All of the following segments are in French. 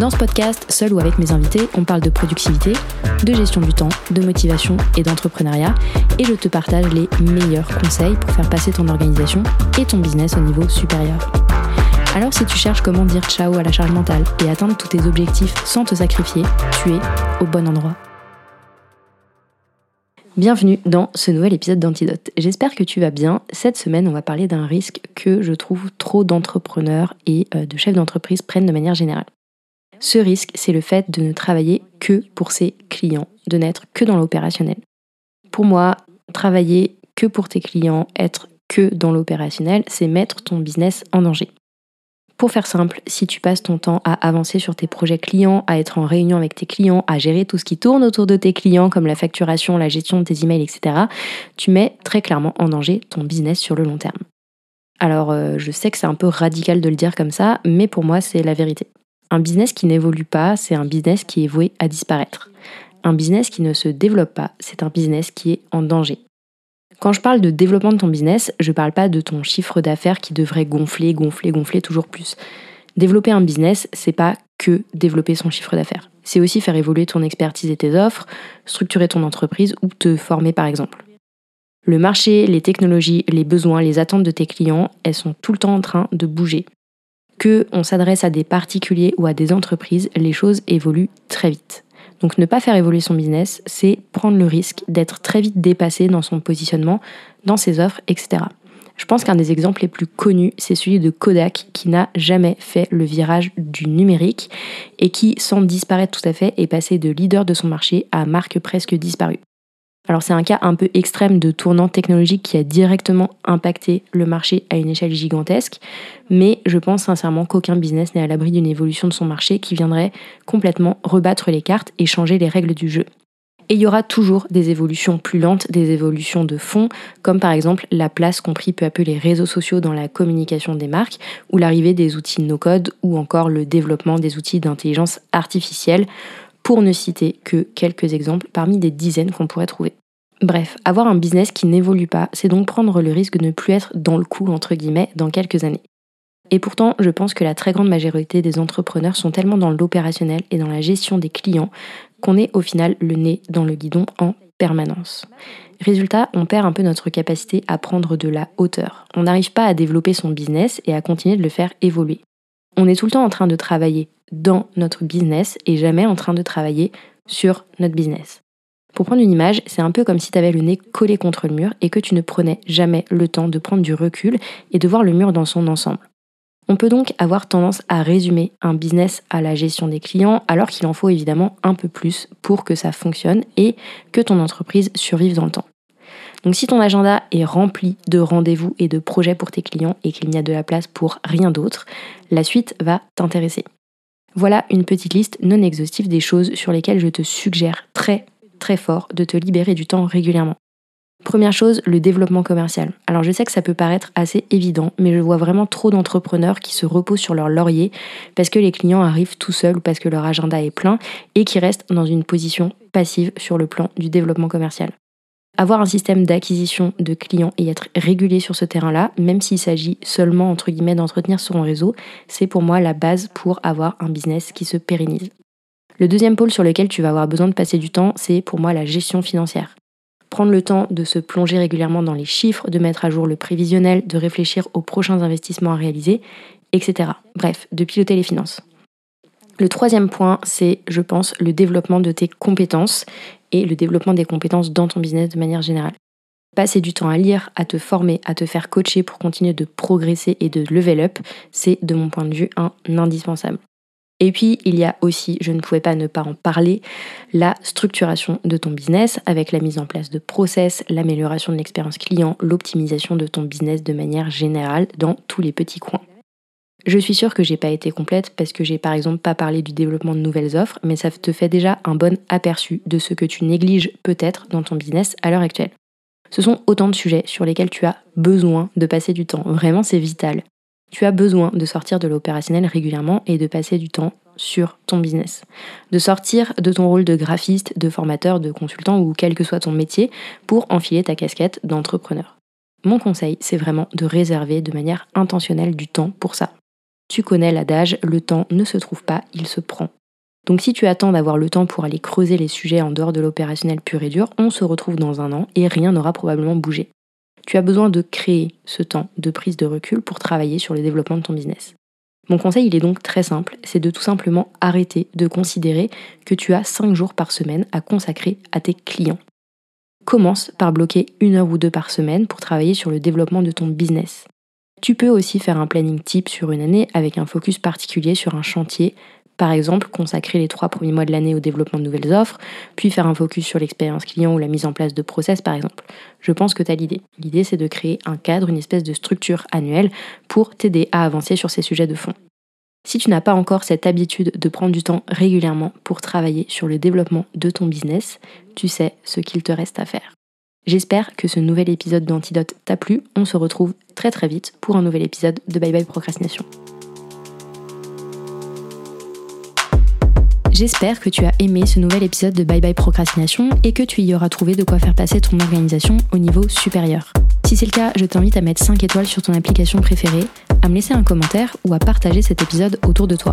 Dans ce podcast, seul ou avec mes invités, on parle de productivité, de gestion du temps, de motivation et d'entrepreneuriat, et je te partage les meilleurs conseils pour faire passer ton organisation et ton business au niveau supérieur. Alors si tu cherches comment dire ciao à la charge mentale et atteindre tous tes objectifs sans te sacrifier, tu es au bon endroit. Bienvenue dans ce nouvel épisode d'Antidote. J'espère que tu vas bien. Cette semaine, on va parler d'un risque que je trouve trop d'entrepreneurs et euh, de chefs d'entreprise prennent de manière générale. Ce risque, c'est le fait de ne travailler que pour ses clients, de n'être que dans l'opérationnel. Pour moi, travailler que pour tes clients, être que dans l'opérationnel, c'est mettre ton business en danger. Pour faire simple, si tu passes ton temps à avancer sur tes projets clients, à être en réunion avec tes clients, à gérer tout ce qui tourne autour de tes clients, comme la facturation, la gestion de tes emails, etc., tu mets très clairement en danger ton business sur le long terme. Alors, euh, je sais que c'est un peu radical de le dire comme ça, mais pour moi, c'est la vérité. Un business qui n'évolue pas, c'est un business qui est voué à disparaître. Un business qui ne se développe pas, c'est un business qui est en danger. Quand je parle de développement de ton business, je ne parle pas de ton chiffre d'affaires qui devrait gonfler, gonfler, gonfler toujours plus. Développer un business, c'est pas que développer son chiffre d'affaires. C'est aussi faire évoluer ton expertise et tes offres, structurer ton entreprise ou te former par exemple. Le marché, les technologies, les besoins, les attentes de tes clients, elles sont tout le temps en train de bouger que on s'adresse à des particuliers ou à des entreprises, les choses évoluent très vite. Donc ne pas faire évoluer son business, c'est prendre le risque d'être très vite dépassé dans son positionnement, dans ses offres, etc. Je pense qu'un des exemples les plus connus, c'est celui de Kodak, qui n'a jamais fait le virage du numérique et qui, sans disparaître tout à fait, est passé de leader de son marché à marque presque disparue. Alors c'est un cas un peu extrême de tournant technologique qui a directement impacté le marché à une échelle gigantesque, mais je pense sincèrement qu'aucun business n'est à l'abri d'une évolution de son marché qui viendrait complètement rebattre les cartes et changer les règles du jeu. Et il y aura toujours des évolutions plus lentes, des évolutions de fond, comme par exemple la place qu'ont pris peu à peu les réseaux sociaux dans la communication des marques, ou l'arrivée des outils no-code, ou encore le développement des outils d'intelligence artificielle, pour ne citer que quelques exemples parmi des dizaines qu'on pourrait trouver. Bref, avoir un business qui n'évolue pas, c'est donc prendre le risque de ne plus être dans le coup, entre guillemets, dans quelques années. Et pourtant, je pense que la très grande majorité des entrepreneurs sont tellement dans l'opérationnel et dans la gestion des clients qu'on est au final le nez dans le guidon en permanence. Résultat, on perd un peu notre capacité à prendre de la hauteur. On n'arrive pas à développer son business et à continuer de le faire évoluer. On est tout le temps en train de travailler dans notre business et jamais en train de travailler sur notre business. Pour prendre une image, c'est un peu comme si tu avais le nez collé contre le mur et que tu ne prenais jamais le temps de prendre du recul et de voir le mur dans son ensemble. On peut donc avoir tendance à résumer un business à la gestion des clients alors qu'il en faut évidemment un peu plus pour que ça fonctionne et que ton entreprise survive dans le temps. Donc si ton agenda est rempli de rendez-vous et de projets pour tes clients et qu'il n'y a de la place pour rien d'autre, la suite va t'intéresser. Voilà une petite liste non exhaustive des choses sur lesquelles je te suggère très très fort de te libérer du temps régulièrement. Première chose, le développement commercial. Alors je sais que ça peut paraître assez évident, mais je vois vraiment trop d'entrepreneurs qui se reposent sur leur laurier parce que les clients arrivent tout seuls ou parce que leur agenda est plein et qui restent dans une position passive sur le plan du développement commercial. Avoir un système d'acquisition de clients et être régulier sur ce terrain-là, même s'il s'agit seulement entre guillemets d'entretenir son réseau, c'est pour moi la base pour avoir un business qui se pérennise. Le deuxième pôle sur lequel tu vas avoir besoin de passer du temps, c'est pour moi la gestion financière. Prendre le temps de se plonger régulièrement dans les chiffres, de mettre à jour le prévisionnel, de réfléchir aux prochains investissements à réaliser, etc. Bref, de piloter les finances. Le troisième point, c'est, je pense, le développement de tes compétences et le développement des compétences dans ton business de manière générale. Passer du temps à lire, à te former, à te faire coacher pour continuer de progresser et de level up, c'est de mon point de vue un indispensable. Et puis, il y a aussi, je ne pouvais pas ne pas en parler, la structuration de ton business avec la mise en place de process, l'amélioration de l'expérience client, l'optimisation de ton business de manière générale dans tous les petits coins. Je suis sûre que j'ai pas été complète parce que j'ai par exemple pas parlé du développement de nouvelles offres, mais ça te fait déjà un bon aperçu de ce que tu négliges peut-être dans ton business à l'heure actuelle. Ce sont autant de sujets sur lesquels tu as besoin de passer du temps. Vraiment, c'est vital. Tu as besoin de sortir de l'opérationnel régulièrement et de passer du temps sur ton business. De sortir de ton rôle de graphiste, de formateur, de consultant ou quel que soit ton métier pour enfiler ta casquette d'entrepreneur. Mon conseil, c'est vraiment de réserver de manière intentionnelle du temps pour ça. Tu connais l'adage, le temps ne se trouve pas, il se prend. Donc si tu attends d'avoir le temps pour aller creuser les sujets en dehors de l'opérationnel pur et dur, on se retrouve dans un an et rien n'aura probablement bougé. Tu as besoin de créer ce temps de prise de recul pour travailler sur le développement de ton business. Mon conseil, il est donc très simple, c'est de tout simplement arrêter de considérer que tu as 5 jours par semaine à consacrer à tes clients. Commence par bloquer une heure ou deux par semaine pour travailler sur le développement de ton business. Tu peux aussi faire un planning type sur une année avec un focus particulier sur un chantier par exemple, consacrer les trois premiers mois de l'année au développement de nouvelles offres, puis faire un focus sur l'expérience client ou la mise en place de process, par exemple. Je pense que tu as l'idée. L'idée, c'est de créer un cadre, une espèce de structure annuelle pour t'aider à avancer sur ces sujets de fond. Si tu n'as pas encore cette habitude de prendre du temps régulièrement pour travailler sur le développement de ton business, tu sais ce qu'il te reste à faire. J'espère que ce nouvel épisode d'Antidote t'a plu. On se retrouve très très vite pour un nouvel épisode de Bye Bye Procrastination. J'espère que tu as aimé ce nouvel épisode de Bye Bye Procrastination et que tu y auras trouvé de quoi faire passer ton organisation au niveau supérieur. Si c'est le cas, je t'invite à mettre 5 étoiles sur ton application préférée, à me laisser un commentaire ou à partager cet épisode autour de toi.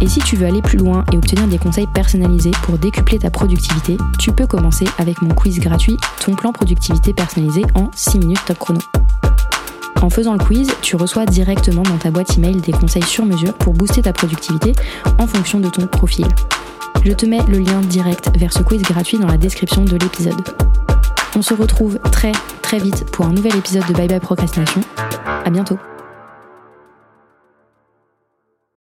Et si tu veux aller plus loin et obtenir des conseils personnalisés pour décupler ta productivité, tu peux commencer avec mon quiz gratuit Ton plan productivité personnalisé en 6 minutes top chrono. En faisant le quiz, tu reçois directement dans ta boîte email des conseils sur mesure pour booster ta productivité en fonction de ton profil. Je te mets le lien direct vers ce quiz gratuit dans la description de l'épisode. On se retrouve très très vite pour un nouvel épisode de Bye Bye Procrastination. À bientôt.